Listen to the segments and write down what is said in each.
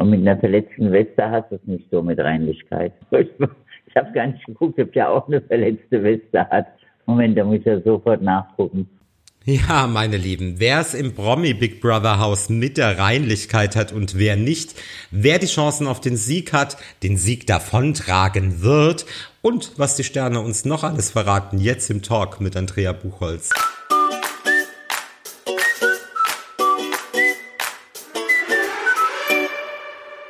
Und mit einer verletzten Weste hast du es nicht so mit Reinlichkeit. Ich habe gar nicht geguckt, ob der auch eine verletzte Weste hat. Moment, da muss ich ja sofort nachgucken. Ja, meine Lieben, wer es im Promi Big Brother Haus mit der Reinlichkeit hat und wer nicht, wer die Chancen auf den Sieg hat, den Sieg davontragen wird und was die Sterne uns noch alles verraten, jetzt im Talk mit Andrea Buchholz.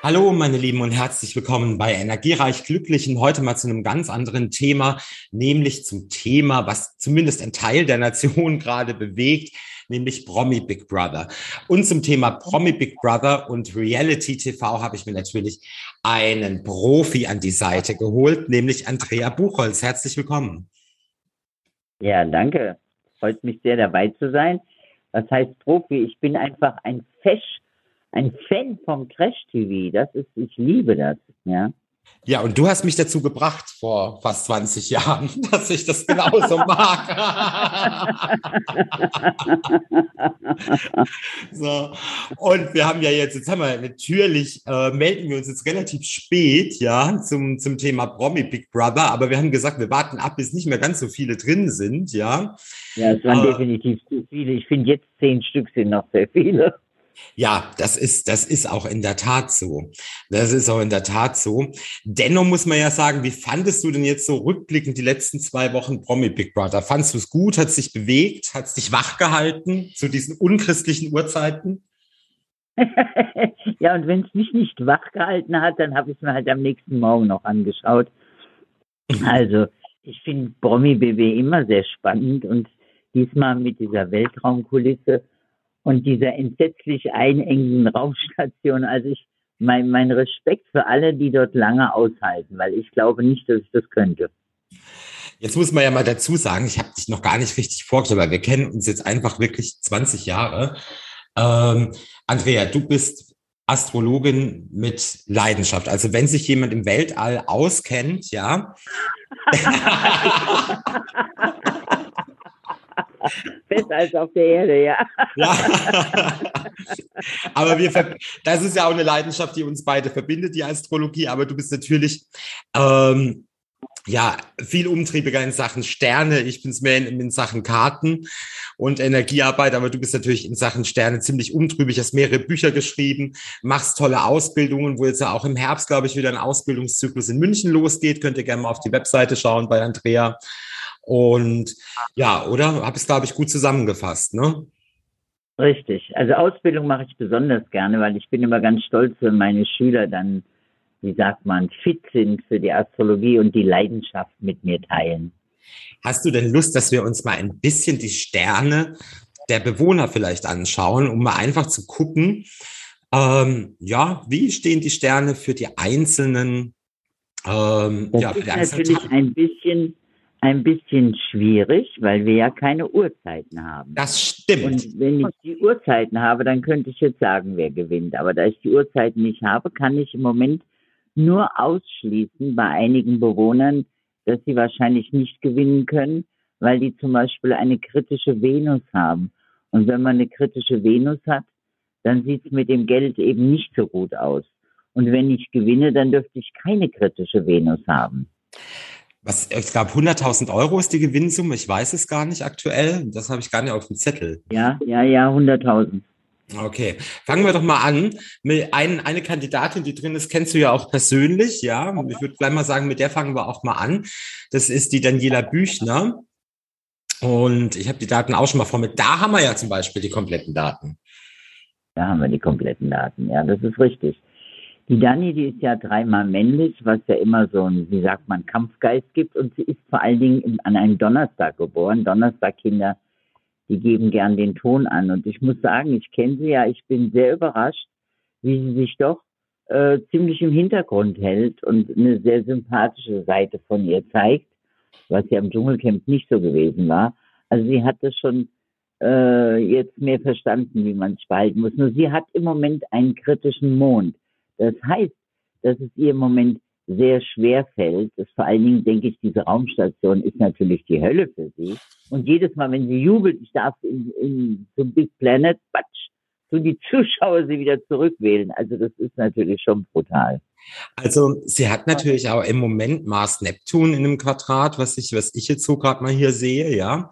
Hallo, meine Lieben, und herzlich willkommen bei Energiereich Glücklichen. Heute mal zu einem ganz anderen Thema, nämlich zum Thema, was zumindest ein Teil der Nation gerade bewegt, nämlich Promi Big Brother. Und zum Thema Promi Big Brother und Reality TV habe ich mir natürlich einen Profi an die Seite geholt, nämlich Andrea Buchholz. Herzlich willkommen. Ja, danke. Freut mich sehr, dabei zu sein. Was heißt Profi? Ich bin einfach ein Fesch ein Fan vom Trash-TV. Das ist, ich liebe das, ja. Ja, und du hast mich dazu gebracht vor fast 20 Jahren, dass ich das genauso mag. so. Und wir haben ja jetzt, jetzt haben wir natürlich, äh, melden wir uns jetzt relativ spät, ja, zum, zum Thema Promi Big Brother, aber wir haben gesagt, wir warten ab, bis nicht mehr ganz so viele drin sind, ja. Ja, es waren äh, definitiv zu viele. Ich finde, jetzt zehn Stück sind noch sehr viele. Ja, das ist, das ist auch in der Tat so. Das ist auch in der Tat so. Dennoch muss man ja sagen, wie fandest du denn jetzt so rückblickend die letzten zwei Wochen Promi Big Brother? Fandest du es gut? Hat es dich bewegt? Hat es dich wachgehalten zu diesen unchristlichen Uhrzeiten? ja, und wenn es mich nicht wachgehalten hat, dann habe ich es mir halt am nächsten Morgen noch angeschaut. Also, ich finde Promi BB immer sehr spannend und diesmal mit dieser Weltraumkulisse und dieser entsetzlich einengenden Raumstation. Also ich, mein, mein Respekt für alle, die dort lange aushalten, weil ich glaube nicht, dass ich das könnte. Jetzt muss man ja mal dazu sagen, ich habe dich noch gar nicht richtig vorgestellt, weil wir kennen uns jetzt einfach wirklich 20 Jahre. Ähm, Andrea, du bist Astrologin mit Leidenschaft. Also wenn sich jemand im Weltall auskennt, ja. Besser als auf der Erde, ja. ja. aber wir, das ist ja auch eine Leidenschaft, die uns beide verbindet, die Astrologie. Aber du bist natürlich, ähm, ja, viel umtriebiger in Sachen Sterne. Ich bin es mehr in, in, Sachen Karten und Energiearbeit, aber du bist natürlich in Sachen Sterne ziemlich umtrübig, hast mehrere Bücher geschrieben, machst tolle Ausbildungen, wo jetzt ja auch im Herbst, glaube ich, wieder ein Ausbildungszyklus in München losgeht. Könnt ihr gerne mal auf die Webseite schauen bei Andrea. Und ja, oder? Habe es, glaube ich, gut zusammengefasst, ne? Richtig. Also Ausbildung mache ich besonders gerne, weil ich bin immer ganz stolz, wenn meine Schüler dann, wie sagt man, fit sind für die Astrologie und die Leidenschaft mit mir teilen. Hast du denn Lust, dass wir uns mal ein bisschen die Sterne der Bewohner vielleicht anschauen, um mal einfach zu gucken, ähm, ja, wie stehen die Sterne für die einzelnen ähm, das ja, ist natürlich Tag ein bisschen ein bisschen schwierig, weil wir ja keine Uhrzeiten haben. Das stimmt. Und wenn ich die Uhrzeiten habe, dann könnte ich jetzt sagen, wer gewinnt. Aber da ich die Uhrzeiten nicht habe, kann ich im Moment nur ausschließen bei einigen Bewohnern, dass sie wahrscheinlich nicht gewinnen können, weil die zum Beispiel eine kritische Venus haben. Und wenn man eine kritische Venus hat, dann sieht es mit dem Geld eben nicht so gut aus. Und wenn ich gewinne, dann dürfte ich keine kritische Venus haben. Was, ich glaube, 100.000 Euro ist die Gewinnsumme. Ich weiß es gar nicht aktuell. Das habe ich gar nicht auf dem Zettel. Ja, ja, ja, 100.000. Okay, fangen wir doch mal an. Mit ein, eine Kandidatin, die drin ist, kennst du ja auch persönlich, ja. Ich würde gleich mal sagen, mit der fangen wir auch mal an. Das ist die Daniela Büchner. Und ich habe die Daten auch schon mal vor mit. Da haben wir ja zum Beispiel die kompletten Daten. Da haben wir die kompletten Daten, ja, das ist richtig. Die Dani, die ist ja dreimal männlich, was ja immer so ein, wie sagt man, Kampfgeist gibt. Und sie ist vor allen Dingen an einem Donnerstag geboren. Donnerstagkinder, die geben gern den Ton an. Und ich muss sagen, ich kenne sie ja, ich bin sehr überrascht, wie sie sich doch äh, ziemlich im Hintergrund hält und eine sehr sympathische Seite von ihr zeigt, was ja im Dschungelcamp nicht so gewesen war. Also sie hat das schon äh, jetzt mehr verstanden, wie man es behalten muss. Nur sie hat im Moment einen kritischen Mond. Das heißt, dass es ihr im Moment sehr schwer fällt. Das vor allen Dingen denke ich, diese Raumstation ist natürlich die Hölle für sie. Und jedes Mal, wenn sie jubelt, ich darf in, in so Big Planet, batsch, tun die Zuschauer sie wieder zurückwählen. Also das ist natürlich schon brutal. Also sie hat natürlich auch im Moment Mars Neptun in einem Quadrat, was ich, was ich jetzt so gerade mal hier sehe, ja.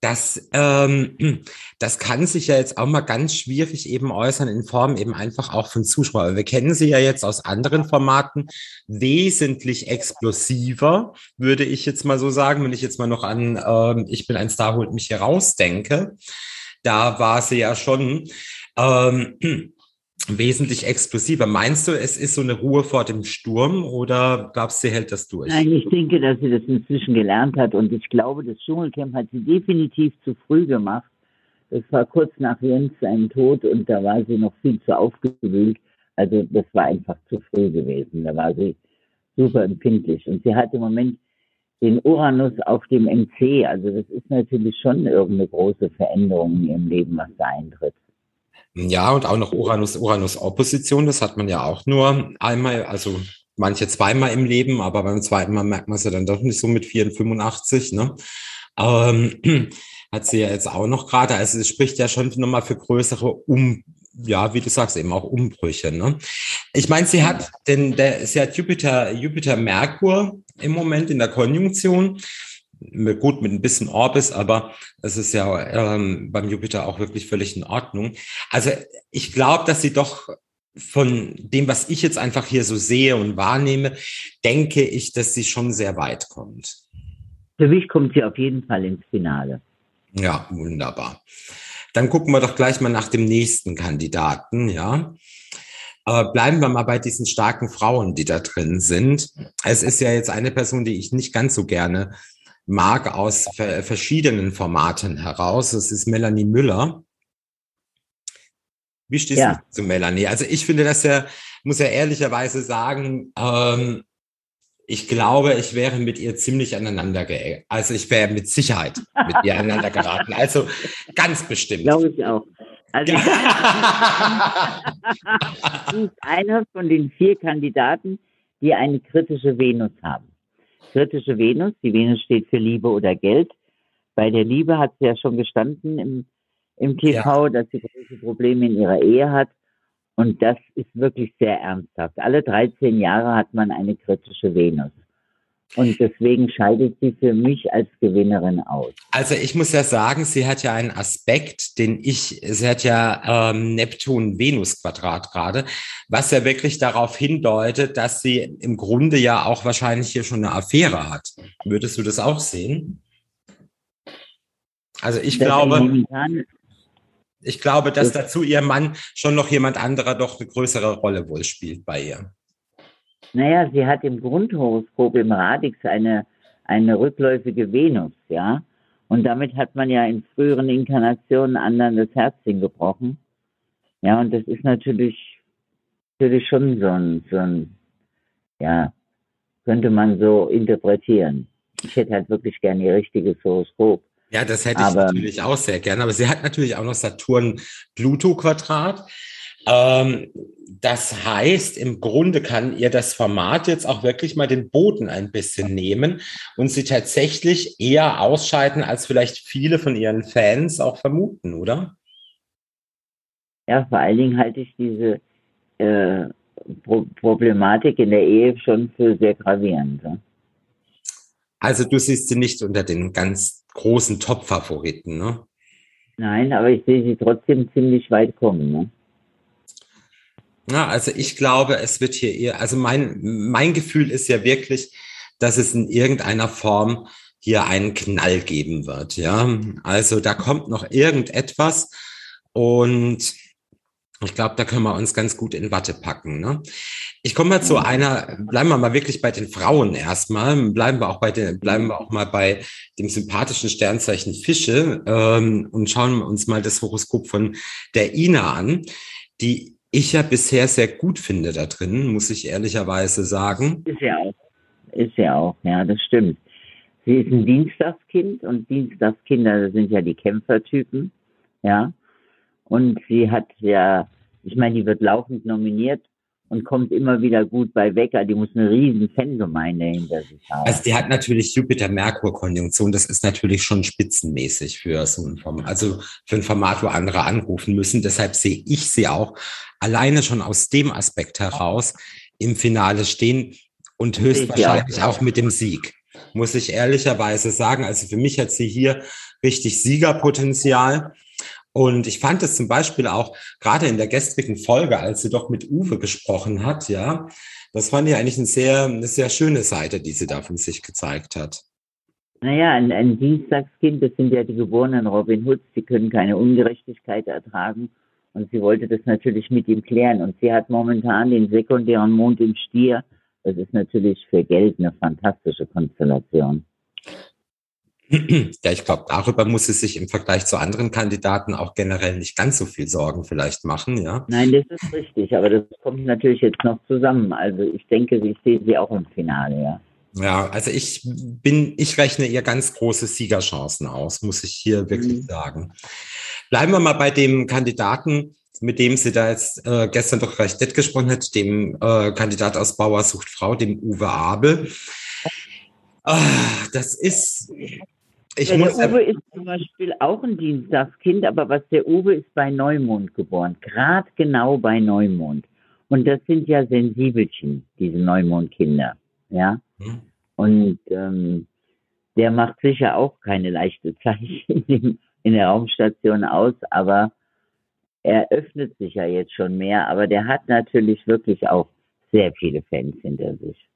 Das, ähm, das kann sich ja jetzt auch mal ganz schwierig eben äußern in Form eben einfach auch von Zuschauern. Wir kennen sie ja jetzt aus anderen Formaten wesentlich explosiver, würde ich jetzt mal so sagen, wenn ich jetzt mal noch an ähm, Ich bin ein Star, holt mich hier raus denke. Da war sie ja schon ähm, wesentlich explosiver. Meinst du, es ist so eine Ruhe vor dem Sturm oder glaubst du, sie hält das durch? Nein, ich denke, dass sie das inzwischen gelernt hat und ich glaube, das Dschungelcamp hat sie definitiv zu früh gemacht. Das war kurz nach Jens seinem Tod und da war sie noch viel zu aufgewühlt. Also das war einfach zu früh gewesen. Da war sie super empfindlich und sie hat im Moment den Uranus auf dem MC. Also das ist natürlich schon irgendeine große Veränderung in ihrem Leben, was da eintritt. Ja, und auch noch Uranus-Uranus-Opposition, das hat man ja auch nur einmal, also manche zweimal im Leben, aber beim zweiten Mal merkt man es ja dann doch nicht so mit 84, ne? Ähm, hat sie ja jetzt auch noch gerade, also es spricht ja schon nochmal für größere um ja, wie du sagst, eben auch Umbrüche. Ne? Ich meine, sie hat denn der, sie hat Jupiter, Jupiter, Merkur im Moment in der Konjunktion gut mit ein bisschen Orbis, aber es ist ja ähm, beim Jupiter auch wirklich völlig in Ordnung. Also ich glaube, dass sie doch von dem, was ich jetzt einfach hier so sehe und wahrnehme, denke ich, dass sie schon sehr weit kommt. Für mich kommt sie auf jeden Fall ins Finale. Ja, wunderbar. Dann gucken wir doch gleich mal nach dem nächsten Kandidaten, ja. Aber bleiben wir mal bei diesen starken Frauen, die da drin sind. Es ist ja jetzt eine Person, die ich nicht ganz so gerne mag aus verschiedenen Formaten heraus. Das ist Melanie Müller. Wie stehst ja. du zu Melanie? Also ich finde das ja, muss ja ehrlicherweise sagen, ähm, ich glaube, ich wäre mit ihr ziemlich aneinander ge Also ich wäre mit Sicherheit mit ihr aneinander geraten. Also ganz bestimmt. Glaube ich auch. Also sie ist einer von den vier Kandidaten, die eine kritische Venus haben kritische Venus. Die Venus steht für Liebe oder Geld. Bei der Liebe hat sie ja schon gestanden im, im TV, ja. dass sie große Probleme in ihrer Ehe hat. Und das ist wirklich sehr ernsthaft. Alle 13 Jahre hat man eine kritische Venus. Und deswegen scheidet sie für mich als Gewinnerin aus. Also ich muss ja sagen, sie hat ja einen Aspekt, den ich, sie hat ja ähm, Neptun-Venus-Quadrat gerade, was ja wirklich darauf hindeutet, dass sie im Grunde ja auch wahrscheinlich hier schon eine Affäre hat. Würdest du das auch sehen? Also ich das glaube, ich glaube, dass dazu ihr Mann schon noch jemand anderer doch eine größere Rolle wohl spielt bei ihr. Naja, sie hat im Grundhoroskop im Radix eine, eine rückläufige Venus, ja. Und damit hat man ja in früheren Inkarnationen anderen das Herzchen gebrochen. Ja, und das ist natürlich, natürlich schon so ein, so ein, ja, könnte man so interpretieren. Ich hätte halt wirklich gerne ihr richtiges Horoskop. Ja, das hätte ich natürlich auch sehr gerne. Aber sie hat natürlich auch noch Saturn-Pluto-Quadrat. Ähm, das heißt, im Grunde kann ihr das Format jetzt auch wirklich mal den Boden ein bisschen nehmen und sie tatsächlich eher ausscheiden, als vielleicht viele von ihren Fans auch vermuten, oder? Ja, vor allen Dingen halte ich diese äh, Pro Problematik in der Ehe schon für sehr gravierend. Ja? Also du siehst sie nicht unter den ganz großen Top-Favoriten, ne? Nein, aber ich sehe sie trotzdem ziemlich weit kommen. Ne? Ja, also ich glaube, es wird hier eher, also mein, mein Gefühl ist ja wirklich, dass es in irgendeiner Form hier einen Knall geben wird. Ja, also da kommt noch irgendetwas und ich glaube, da können wir uns ganz gut in Watte packen. Ne? Ich komme mal zu einer, bleiben wir mal wirklich bei den Frauen erstmal, bleiben wir auch bei den, bleiben wir auch mal bei dem sympathischen Sternzeichen Fische ähm, und schauen uns mal das Horoskop von der Ina an. Die ich ja bisher sehr gut finde da drin, muss ich ehrlicherweise sagen. Ist ja auch. Ist ja auch, ja, das stimmt. Sie ist ein Dienstagskind und Dienstagskinder sind ja die Kämpfertypen, ja. Und sie hat ja, ich meine, die wird laufend nominiert und kommt immer wieder gut bei Wecker. Die muss eine riesen Fangemeinde hinter sich haben. Also die hat natürlich Jupiter-Merkur-Konjunktion. Das ist natürlich schon spitzenmäßig für so ein Format, also für ein Format, wo andere anrufen müssen. Deshalb sehe ich sie auch alleine schon aus dem Aspekt heraus im Finale stehen und höchstwahrscheinlich auch mit dem Sieg. Muss ich ehrlicherweise sagen. Also für mich hat sie hier richtig Siegerpotenzial. Und ich fand es zum Beispiel auch gerade in der gestrigen Folge, als sie doch mit Uwe gesprochen hat, ja, das fand ich eigentlich eine sehr, eine sehr schöne Seite, die sie da von sich gezeigt hat. Naja, ein, ein Dienstagskind, das sind ja die geborenen Robin Hoods, die können keine Ungerechtigkeit ertragen. Und sie wollte das natürlich mit ihm klären. Und sie hat momentan den sekundären Mond im Stier. Das ist natürlich für Geld eine fantastische Konstellation. Ja, ich glaube, darüber muss es sich im Vergleich zu anderen Kandidaten auch generell nicht ganz so viel Sorgen vielleicht machen, ja. Nein, das ist richtig, aber das kommt natürlich jetzt noch zusammen. Also ich denke, ich sehe sie auch im Finale, ja. Ja, also ich bin, ich rechne ihr ganz große Siegerchancen aus, muss ich hier wirklich mhm. sagen. Bleiben wir mal bei dem Kandidaten, mit dem sie da jetzt äh, gestern doch recht nett gesprochen hat, dem äh, Kandidat aus Bauer sucht Frau, dem Uwe Abel. Ah, das ist, ich ja, muss der Uwe ist zum Beispiel auch ein Dienstagskind, aber was der Uwe ist bei Neumond geboren, gerade genau bei Neumond. Und das sind ja Sensibelchen, diese Neumondkinder, ja. Hm. Und ähm, der macht sicher auch keine leichte Zeit in, in der Raumstation aus, aber er öffnet sich ja jetzt schon mehr. Aber der hat natürlich wirklich auch sehr viele Fans hinter sich.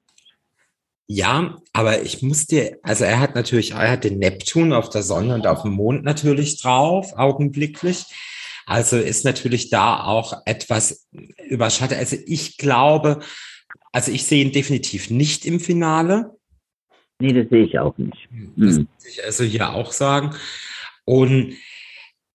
Ja, aber ich muss dir, also er hat natürlich, er hat den Neptun auf der Sonne und auf dem Mond natürlich drauf, augenblicklich. Also ist natürlich da auch etwas überschattet. Also ich glaube, also ich sehe ihn definitiv nicht im Finale. Nee, das sehe ich auch nicht. Das hm. muss ich also hier auch sagen. Und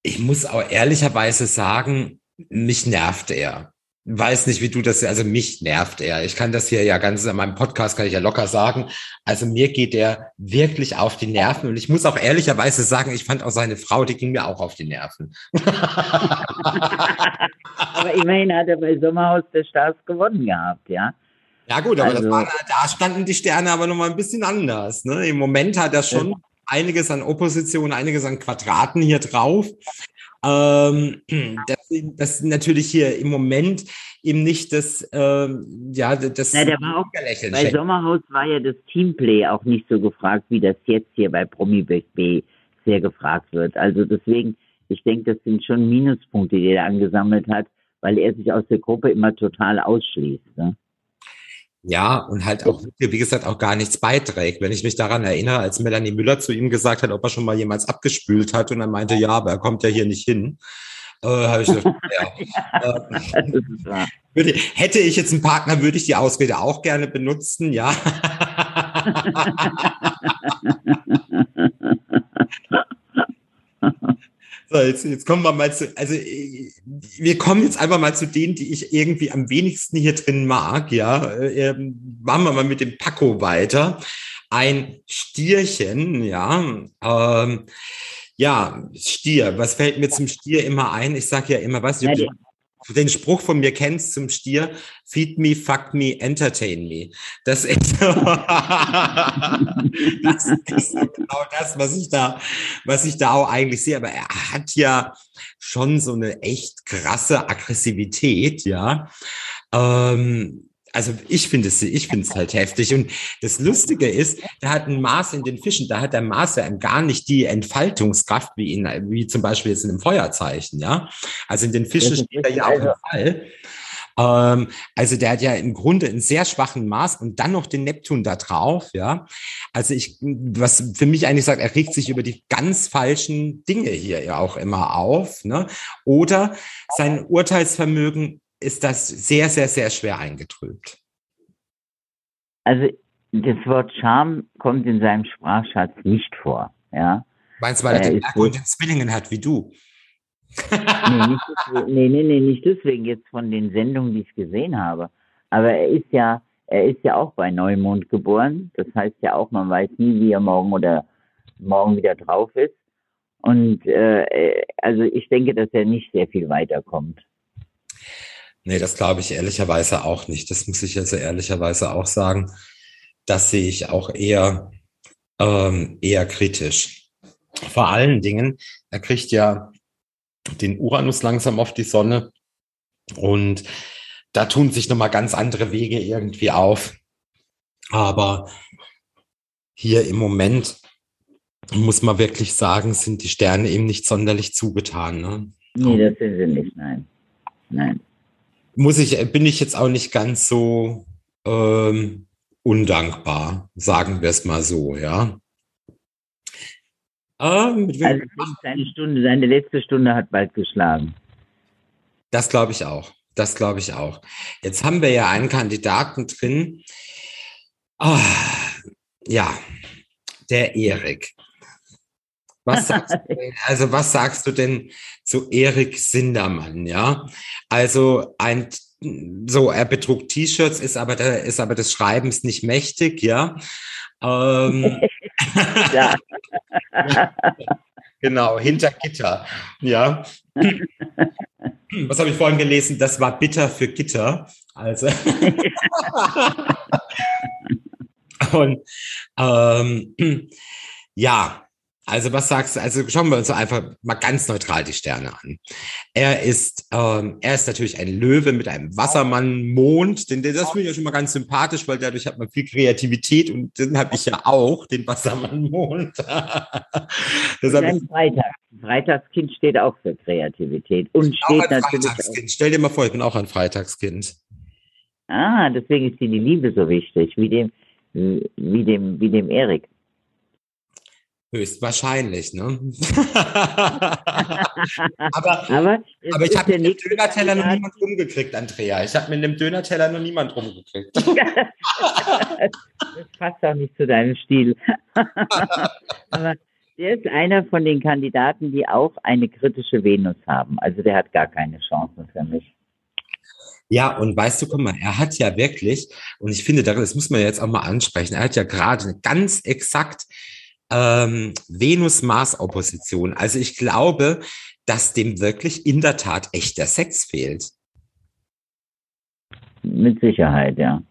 ich muss auch ehrlicherweise sagen, mich nervt er weiß nicht, wie du das, also mich nervt er. Ich kann das hier ja ganz in meinem Podcast, kann ich ja locker sagen. Also mir geht er wirklich auf die Nerven und ich muss auch ehrlicherweise sagen, ich fand auch seine Frau, die ging mir auch auf die Nerven. aber immerhin hat er bei Sommerhaus der Stars gewonnen gehabt, ja. Ja gut, aber also, war, da standen die Sterne aber nochmal ein bisschen anders. Ne? Im Moment hat er schon einiges an Opposition, einiges an Quadraten hier drauf. Ähm, das, das natürlich hier im Moment eben nicht das, ähm, ja, das Na, der war auch, Bei Sommerhaus war ja das Teamplay auch nicht so gefragt, wie das jetzt hier bei Promi B sehr gefragt wird. Also deswegen, ich denke, das sind schon Minuspunkte, die er angesammelt hat, weil er sich aus der Gruppe immer total ausschließt. Ne? Ja, und halt auch, wie gesagt, auch gar nichts beiträgt. Wenn ich mich daran erinnere, als Melanie Müller zu ihm gesagt hat, ob er schon mal jemals abgespült hat und er meinte, ja, aber er kommt ja hier nicht hin. Äh, ich gedacht, ja. äh, würde, hätte ich jetzt einen Partner, würde ich die Ausrede auch gerne benutzen, ja. So, jetzt, jetzt kommen wir mal zu, also wir kommen jetzt einfach mal zu denen, die ich irgendwie am wenigsten hier drin mag, ja. Äh, machen wir mal mit dem Paco weiter. Ein Stierchen, ja. Ähm, ja, Stier. Was fällt mir zum Stier immer ein? Ich sage ja immer, was, ja, den Spruch von mir kennst zum Stier, feed me, fuck me, entertain me. Das ist, das ist genau das, was ich da, was ich da auch eigentlich sehe. Aber er hat ja schon so eine echt krasse Aggressivität, ja. Ähm, also ich finde es, ich finde es halt heftig. Und das Lustige ist, da hat ein Mars in den Fischen, da hat der Mars ja gar nicht die Entfaltungskraft wie in, wie zum Beispiel jetzt in einem Feuerzeichen, ja. Also in den Fischen steht er ja auch im Fall. Ähm, also der hat ja im Grunde einen sehr schwachen Mars und dann noch den Neptun da drauf, ja. Also ich, was für mich eigentlich sagt, er regt sich über die ganz falschen Dinge hier ja auch immer auf, ne? Oder sein Urteilsvermögen ist das sehr, sehr, sehr schwer eingetrübt. Also das Wort Charme kommt in seinem Sprachschatz nicht vor. Ja? Meinst du, weil er, den Merkur in Zwillingen hat wie du? nee, nicht deswegen, nee, nee, nee, nicht deswegen jetzt von den Sendungen, die ich gesehen habe. Aber er ist ja, er ist ja auch bei Neumond geboren. Das heißt ja auch, man weiß nie, wie er morgen oder morgen wieder drauf ist. Und äh, also ich denke, dass er nicht sehr viel weiterkommt. Nee, das glaube ich ehrlicherweise auch nicht. Das muss ich also ehrlicherweise auch sagen. Das sehe ich auch eher, ähm, eher kritisch. Vor allen Dingen, er kriegt ja den Uranus langsam auf die Sonne und da tun sich nochmal ganz andere Wege irgendwie auf. Aber hier im Moment muss man wirklich sagen, sind die Sterne eben nicht sonderlich zugetan. Ne? Nee, das sind sie nicht, nein. Nein. Muss ich, bin ich jetzt auch nicht ganz so ähm, undankbar, sagen wir es mal so, ja. Ähm, also seine Stunde, seine letzte Stunde hat bald geschlagen. Das glaube ich auch. Das glaube ich auch. Jetzt haben wir ja einen Kandidaten drin. Oh, ja, der Erik. Was sagst du denn, also was sagst du denn zu Erik Sindermann, ja? Also ein so, er betrug T-Shirts, ist aber der, ist aber des Schreibens nicht mächtig, ja. Ähm, ja. genau, hinter Gitter, ja. Was habe ich vorhin gelesen? Das war bitter für Gitter. Also. Und ähm, ja, also was sagst du? Also schauen wir uns einfach mal ganz neutral die Sterne an. Er ist, ähm, er ist natürlich ein Löwe mit einem Wassermann-Mond. Den, das finde ich ja schon mal ganz sympathisch, weil dadurch hat man viel Kreativität und den habe ich ja auch, den Wassermann-Mond. Freitag. Freitagskind steht auch für Kreativität und steht natürlich. Freitagskind. Stell dir mal vor, ich bin auch ein Freitagskind. Ah, deswegen ist dir die Liebe so wichtig, wie dem, wie dem, wie dem Erik. Höchstwahrscheinlich, ne? aber, aber, aber ich habe mit dem Dönerteller noch niemand rumgekriegt, Andrea. Ich habe mit dem Dönerteller noch niemand rumgekriegt. das passt auch nicht zu deinem Stil. aber der ist einer von den Kandidaten, die auch eine kritische Venus haben. Also der hat gar keine Chancen für mich. Ja, und weißt du, guck mal, er hat ja wirklich, und ich finde, das muss man jetzt auch mal ansprechen, er hat ja gerade ganz exakt ähm, Venus-Mars-Opposition. Also ich glaube, dass dem wirklich in der Tat echt der Sex fehlt. Mit Sicherheit, ja.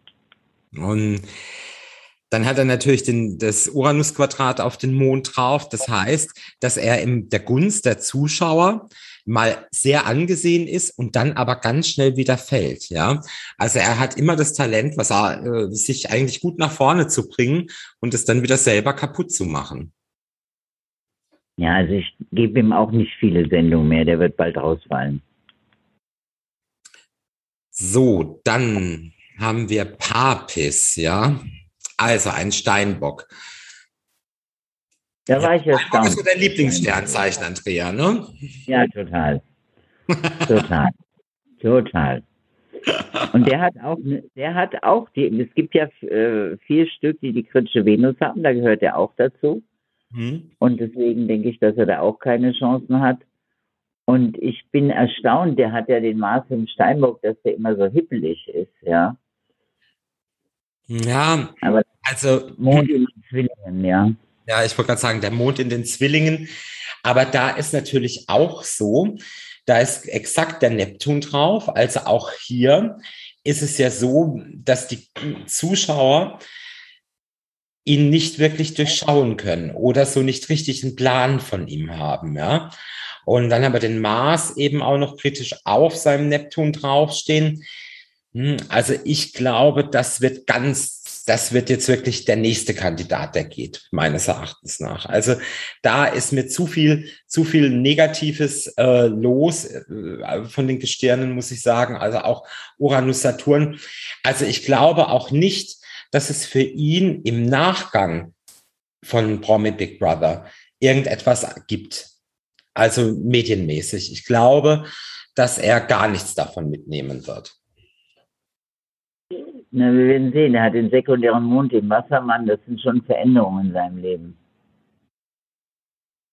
Und dann hat er natürlich den, das Uranus-Quadrat auf den Mond drauf. Das heißt, dass er in der Gunst der Zuschauer mal sehr angesehen ist und dann aber ganz schnell wieder fällt. Ja, also er hat immer das Talent, was er äh, sich eigentlich gut nach vorne zu bringen und es dann wieder selber kaputt zu machen. Ja, also ich gebe ihm auch nicht viele Sendungen mehr. Der wird bald rausfallen. So, dann haben wir Papis, ja. Also ein Steinbock. Da war ich erstaunt. Das ist dein Lieblingssternzeichen, Andrea, ne? Ja, total. total. total. Und der hat auch, ne, der hat auch, die, es gibt ja äh, vier Stück, die die kritische Venus haben, da gehört er auch dazu. Hm. Und deswegen denke ich, dass er da auch keine Chancen hat. Und ich bin erstaunt, der hat ja den Mars im Steinbock, dass der immer so hippelig ist, ja. Ja, aber also Mond in Zwillingen, ja. Ja, ich wollte gerade sagen, der Mond in den Zwillingen. Aber da ist natürlich auch so, da ist exakt der Neptun drauf. Also auch hier ist es ja so, dass die Zuschauer ihn nicht wirklich durchschauen können oder so nicht richtig einen Plan von ihm haben, ja. Und dann haben wir den Mars eben auch noch kritisch auf seinem Neptun draufstehen. Hm, also ich glaube, das wird ganz das wird jetzt wirklich der nächste Kandidat, der geht, meines Erachtens nach. Also da ist mir zu viel, zu viel Negatives äh, los äh, von den Gestirnen, muss ich sagen. Also auch Uranus, Saturn. Also ich glaube auch nicht, dass es für ihn im Nachgang von Promi Big Brother irgendetwas gibt. Also medienmäßig. Ich glaube, dass er gar nichts davon mitnehmen wird. Na, wir werden sehen. Er hat den sekundären Mond im Wassermann. Das sind schon Veränderungen in seinem Leben.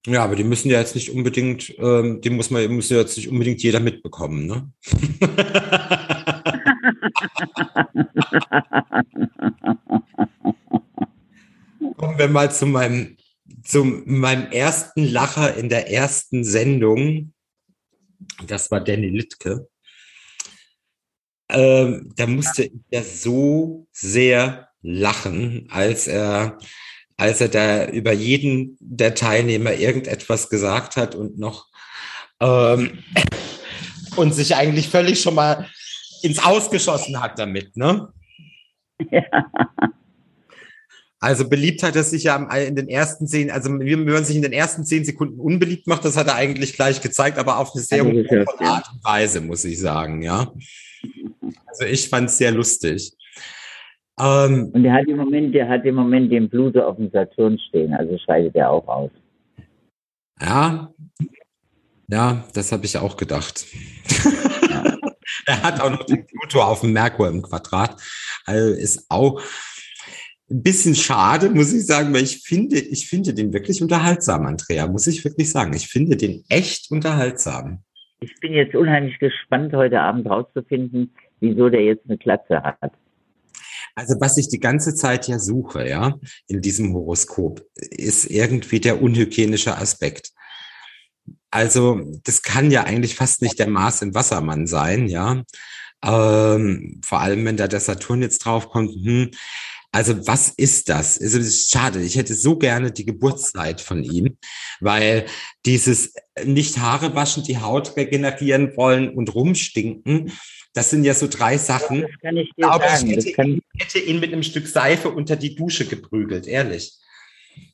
Ja, aber die müssen ja jetzt nicht unbedingt, ähm, die muss man, muss ja jetzt nicht unbedingt jeder mitbekommen, ne? Kommen wir mal zu meinem, zu meinem ersten Lacher in der ersten Sendung. Das war Danny Littke. Ähm, da musste er so sehr lachen, als er, als er da über jeden der Teilnehmer irgendetwas gesagt hat und noch ähm, und sich eigentlich völlig schon mal ins Ausgeschossen hat damit, ne? Ja. Also beliebt hat er sich ja in den ersten zehn, also wenn man sich in den ersten zehn Sekunden unbeliebt macht, das hat er eigentlich gleich gezeigt, aber auf eine sehr hohe Art und Weise, muss ich sagen, ja. Also ich fand es sehr lustig. Ähm, und er hat im Moment, der hat im Moment den Pluto auf dem Saturn stehen, also scheidet er auch aus. Ja, ja, das habe ich auch gedacht. Ja. er hat auch noch den Pluto auf dem Merkur im Quadrat. Also ist auch ein bisschen schade, muss ich sagen, weil ich finde, ich finde den wirklich unterhaltsam, Andrea, muss ich wirklich sagen. Ich finde den echt unterhaltsam. Ich bin jetzt unheimlich gespannt, heute Abend rauszufinden, wieso der jetzt eine Klatze hat. Also was ich die ganze Zeit ja suche, ja, in diesem Horoskop, ist irgendwie der unhygienische Aspekt. Also das kann ja eigentlich fast nicht der Mars im Wassermann sein, ja. Ähm, vor allem, wenn da der Saturn jetzt draufkommt, hm, also was ist das? Also, es ist schade. Ich hätte so gerne die Geburtszeit von ihm, weil dieses nicht Haare waschen, die Haut regenerieren wollen und rumstinken, das sind ja so drei Sachen. Ja, das kann ich dir Aber sagen. Ich hätte, ich hätte, ihn mit einem Stück Seife unter die Dusche geprügelt, ehrlich.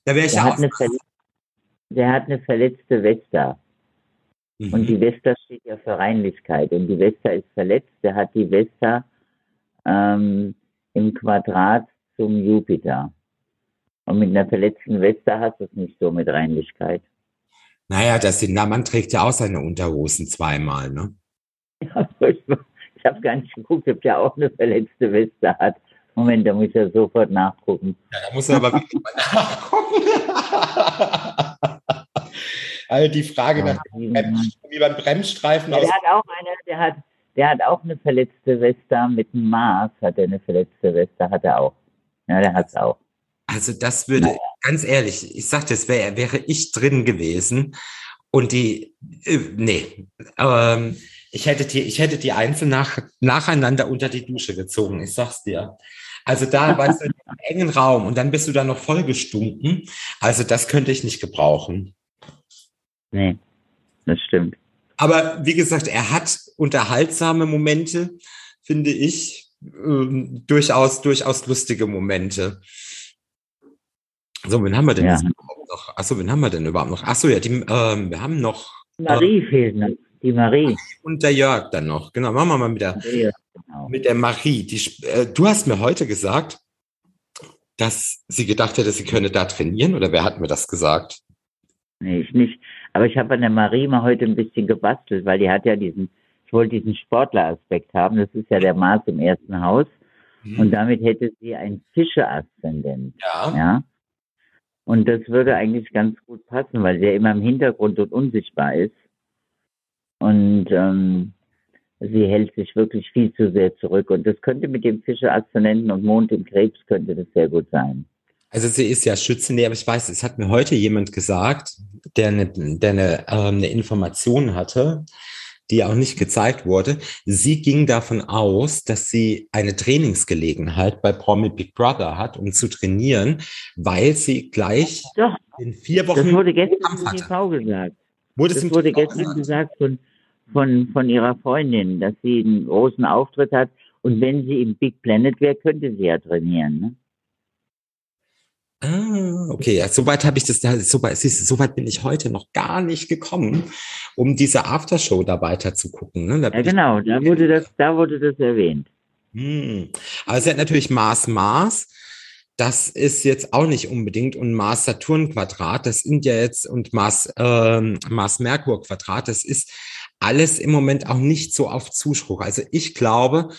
Da wäre ich der ja hat eine Der hat eine verletzte Vesta. Mhm. Und die Vesta steht ja für Reinlichkeit. Und die Vesta ist verletzt. Der hat die Vesta ähm, im Quadrat zum Jupiter. Und mit einer verletzten Weste hast du es nicht so mit Reinlichkeit. Naja, das Sindermann trägt ja auch seine Unterhosen zweimal, ne? Ja, ich habe gar nicht geguckt, ob der auch eine verletzte Weste hat. Moment, da muss ich ja sofort nachgucken. Ja, da muss er aber wirklich mal nachgucken. also die Frage nach dem Brems, wie beim Bremsstreifen ja, Der hat auch eine, der hat, der hat auch eine verletzte Weste mit dem Mars, hat er eine verletzte Weste, hat er auch. Ja, der hat es auch. Also das würde, naja. ganz ehrlich, ich sagte, es wäre wäre ich drin gewesen und die, äh, nee, ähm, ich hätte die, ich hätte die einzeln nach, nacheinander unter die Dusche gezogen, ich sag's dir. Also da warst du in einem engen Raum und dann bist du da noch vollgestunken. Also das könnte ich nicht gebrauchen. Nee, das stimmt. Aber wie gesagt, er hat unterhaltsame Momente, finde ich ähm, durchaus, durchaus lustige Momente. So, wen haben wir denn ja. überhaupt noch? Achso, wen haben wir denn überhaupt noch? Achso, ja, die, ähm, wir haben noch. Marie äh, fehlt noch. Die Marie. Und der Jörg dann noch. Genau, machen wir mal mit der, ja, genau. mit der Marie. Die, äh, du hast mir heute gesagt, dass sie gedacht hätte, sie könne da trainieren, oder wer hat mir das gesagt? Nee, ich nicht. Aber ich habe an der Marie mal heute ein bisschen gebastelt, weil die hat ja diesen ich wollte diesen Sportleraspekt haben. Das ist ja der Mars im ersten Haus. Mhm. Und damit hätte sie ein Fische-Aszendent. Ja. ja. Und das würde eigentlich ganz gut passen, weil der immer im Hintergrund und unsichtbar ist. Und ähm, sie hält sich wirklich viel zu sehr zurück. Und das könnte mit dem Fische-Aszendenten und Mond im Krebs könnte das sehr gut sein. Also sie ist ja Schütze, nee, aber ich weiß, es hat mir heute jemand gesagt, der eine, der eine, äh, eine Information hatte, die auch nicht gezeigt wurde. Sie ging davon aus, dass sie eine Trainingsgelegenheit bei Promi Big Brother hat, um zu trainieren, weil sie gleich Doch, in vier Wochen. Das wurde gestern im TV gesagt. Wurde das wurde gestern gesagt, gesagt von, von, von ihrer Freundin, dass sie einen großen Auftritt hat und wenn sie im Big Planet wäre, könnte sie ja trainieren. Ne? Ah, okay, ja, soweit habe ich das, so weit, siehst, so weit bin ich heute noch gar nicht gekommen, um diese Aftershow da weiter zu gucken. Ne? ja, genau, da wurde das, da wurde das erwähnt. Hm. Aber sie hat natürlich Mars Mars. Das ist jetzt auch nicht unbedingt und Mars Saturn Quadrat. Das sind ja jetzt und Mars ähm, Mars Merkur Quadrat. Das ist alles im Moment auch nicht so auf Zuspruch. Also ich glaube,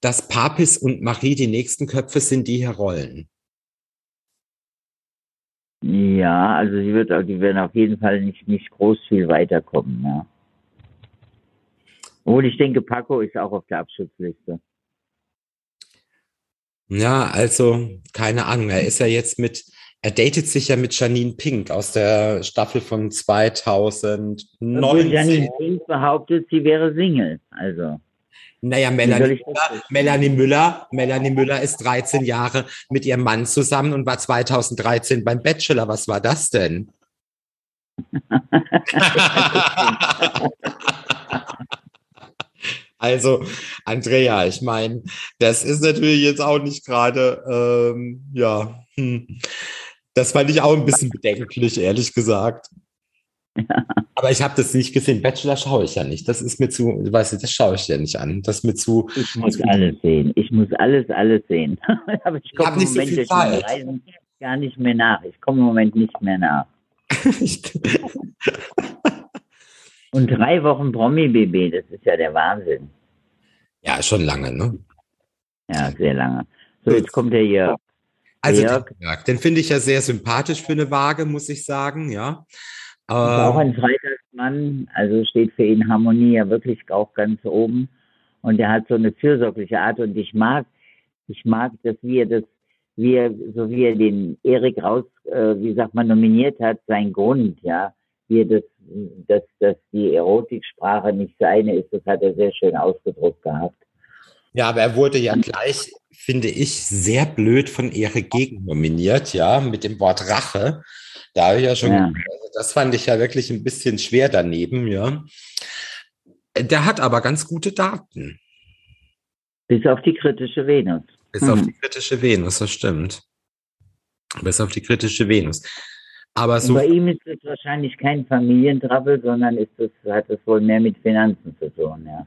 dass Papis und Marie die nächsten Köpfe sind, die hier rollen. Ja, also sie wird, die werden auf jeden Fall nicht, nicht groß viel weiterkommen, ja. Obwohl ich denke, Paco ist auch auf der Abschutzliste. Ja, also keine Ahnung. Er ist ja jetzt mit, er datet sich ja mit Janine Pink aus der Staffel von 2019. Janine Pink behauptet, sie wäre Single, also. Naja, Melanie Müller, Melanie Müller, Melanie Müller ist 13 Jahre mit ihrem Mann zusammen und war 2013 beim Bachelor. Was war das denn? also, Andrea, ich meine, das ist natürlich jetzt auch nicht gerade, ähm, ja, hm. das fand ich auch ein bisschen bedenklich, ehrlich gesagt. Aber ich habe das nicht gesehen. Bachelor schaue ich ja nicht. Das ist mir zu, weißt du, das schaue ich ja nicht an. Das ist mir zu. Ich muss alles sehen. Ich muss alles, alles sehen. Aber ich komme im Moment so durch Reisen gar nicht mehr nach. Ich komme im Moment nicht mehr nach. Und drei Wochen Promi-BB, das ist ja der Wahnsinn. Ja, schon lange, ne? Ja, sehr lange. So, jetzt kommt der Jörg. Also, Jörg. den finde ich ja sehr sympathisch für eine Waage, muss ich sagen, ja. Ist auch ein ähm. Freitagsmann, also steht für ihn Harmonie ja wirklich auch ganz oben. Und er hat so eine fürsorgliche Art und ich mag, ich mag, dass wir das, wie er, so wie er den Erik raus, äh, wie sagt man, nominiert hat, sein Grund, ja, wie er das, dass, dass die Erotiksprache nicht seine ist, das hat er sehr schön ausgedruckt gehabt. Ja, aber er wurde ja gleich, finde ich, sehr blöd von Erik gegen nominiert, ja, mit dem Wort Rache. Da habe ich ja schon, ja. Also das fand ich ja wirklich ein bisschen schwer daneben, ja. Der hat aber ganz gute Daten. Bis auf die kritische Venus. Bis hm. auf die kritische Venus, das stimmt. Bis auf die kritische Venus. Aber so. bei ihm ist es wahrscheinlich kein Familientrabbel, sondern ist es, hat es wohl mehr mit Finanzen zu tun, ja.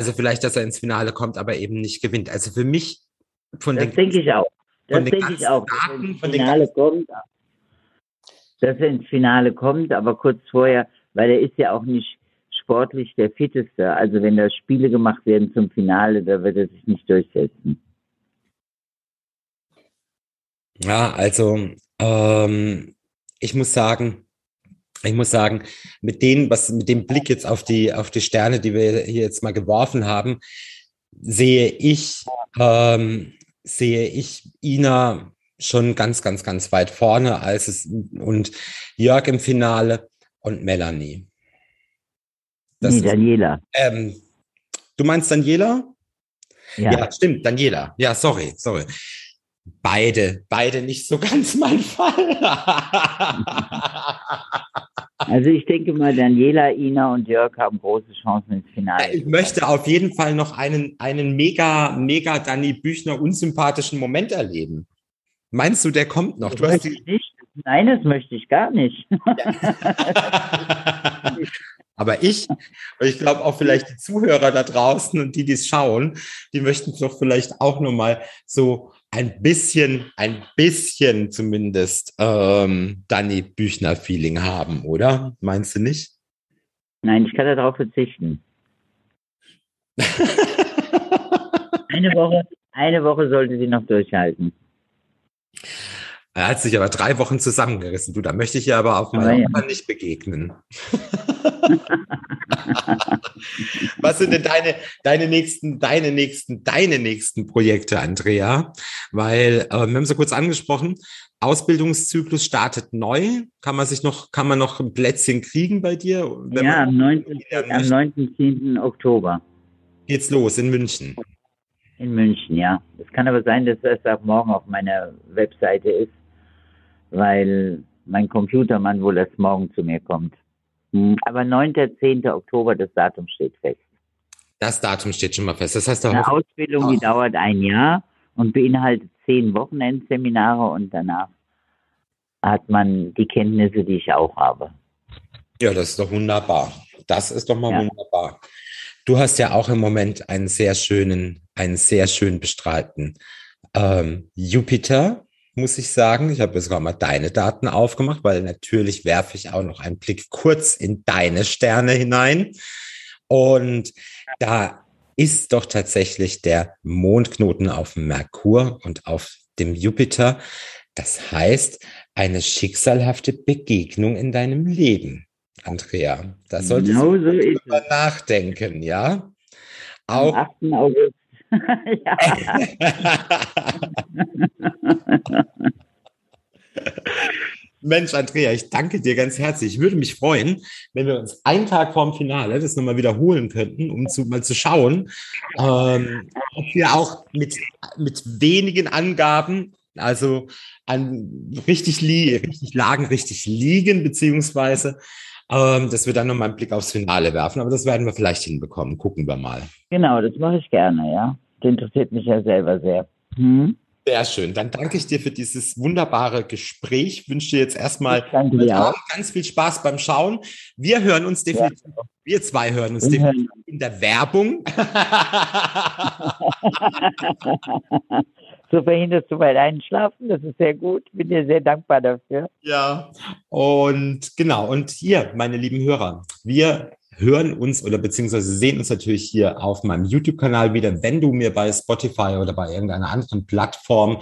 Also vielleicht, dass er ins Finale kommt, aber eben nicht gewinnt. Also für mich von das den. Das denke ich auch. Das denke ich auch. Daten, ins Finale kommt, dass er ins Finale kommt, aber kurz vorher, weil er ist ja auch nicht sportlich der Fitteste. Also wenn da Spiele gemacht werden zum Finale, da wird er sich nicht durchsetzen. Ja, also ähm, ich muss sagen, ich muss sagen, mit dem, was mit dem Blick jetzt auf die auf die Sterne, die wir hier jetzt mal geworfen haben, sehe ich ähm, sehe ich Ina schon ganz, ganz, ganz weit vorne, als es und Jörg im Finale und Melanie. Das nee, Daniela. ähm, du meinst Daniela? Ja. ja, stimmt, Daniela. Ja, sorry, sorry. Beide, beide nicht so ganz mein Fall. also ich denke mal, Daniela, Ina und Jörg haben große Chancen ins Finale. Ich möchte auf jeden Fall noch einen, einen mega, mega Dani Büchner unsympathischen Moment erleben. Meinst du, der kommt noch? Das möchte ich nicht. Nein, das möchte ich gar nicht. Aber ich, ich glaube auch vielleicht die Zuhörer da draußen und die, die es schauen, die möchten doch vielleicht auch nur mal so ein bisschen, ein bisschen zumindest ähm, Danny Büchner-Feeling haben, oder? Meinst du nicht? Nein, ich kann darauf verzichten. eine Woche, eine Woche sollte sie noch durchhalten. Er hat sich aber drei Wochen zusammengerissen. Du, da möchte ich ja aber auf meiner ja. nicht begegnen. Was sind denn deine, deine nächsten, deine nächsten, deine nächsten Projekte, Andrea? Weil äh, wir haben so kurz angesprochen, Ausbildungszyklus startet neu. Kann man sich noch, kann man noch ein Plätzchen kriegen bei dir? ja, am 19. am 19. Oktober. Geht's los in München. In München, ja. Es kann aber sein, dass es ab morgen auf meiner Webseite ist, weil mein Computermann wohl erst morgen zu mir kommt. Hm, aber 9. 10. Oktober, das Datum steht fest. Das Datum steht schon mal fest. Das heißt, eine Ausbildung, die dauert ein Jahr und beinhaltet zehn Wochenendseminare und danach hat man die Kenntnisse, die ich auch habe. Ja, das ist doch wunderbar. Das ist doch mal ja. wunderbar. Du hast ja auch im Moment einen sehr schönen, einen sehr schön bestrahlten ähm, Jupiter, muss ich sagen. Ich habe jetzt sogar mal deine Daten aufgemacht, weil natürlich werfe ich auch noch einen Blick kurz in deine Sterne hinein. Und da ist doch tatsächlich der Mondknoten auf dem Merkur und auf dem Jupiter. Das heißt, eine schicksalhafte Begegnung in deinem Leben. Andrea. Da solltest genau du drüber nachdenken, ja? Auch, Am 8. August. Mensch, Andrea, ich danke dir ganz herzlich. Ich würde mich freuen, wenn wir uns einen Tag vorm Finale das nochmal wiederholen könnten, um zu, mal zu schauen, ähm, ob wir auch mit, mit wenigen Angaben, also an richtig, li richtig lagen, richtig liegen, beziehungsweise ähm, dass wir dann nochmal einen Blick aufs Finale werfen. Aber das werden wir vielleicht hinbekommen. Gucken wir mal. Genau, das mache ich gerne, ja. Das interessiert mich ja selber sehr. Hm? Sehr schön. Dann danke ich dir für dieses wunderbare Gespräch. Ich wünsche dir jetzt erstmal ganz viel Spaß beim Schauen. Wir hören uns definitiv, ja. wir zwei hören uns definitiv in der Werbung. so verhinderst du mein Einschlafen. Das ist sehr gut. Bin dir sehr dankbar dafür. Ja, und genau. Und hier, meine lieben Hörer, wir hören uns oder beziehungsweise sehen uns natürlich hier auf meinem YouTube-Kanal wieder. Wenn du mir bei Spotify oder bei irgendeiner anderen Plattform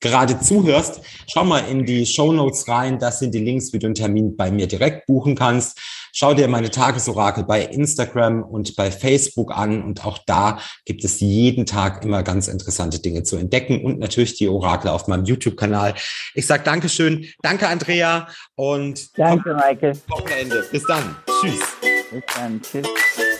gerade zuhörst, schau mal in die Show Notes rein. Das sind die Links, wie du einen Termin bei mir direkt buchen kannst. Schau dir meine Tagesorakel bei Instagram und bei Facebook an. Und auch da gibt es jeden Tag immer ganz interessante Dinge zu entdecken und natürlich die Orakel auf meinem YouTube-Kanal. Ich sage Dankeschön. Danke, Andrea. Und danke, Michael. Wochenende. Bis dann. Tschüss. Bis dann. Tschüss.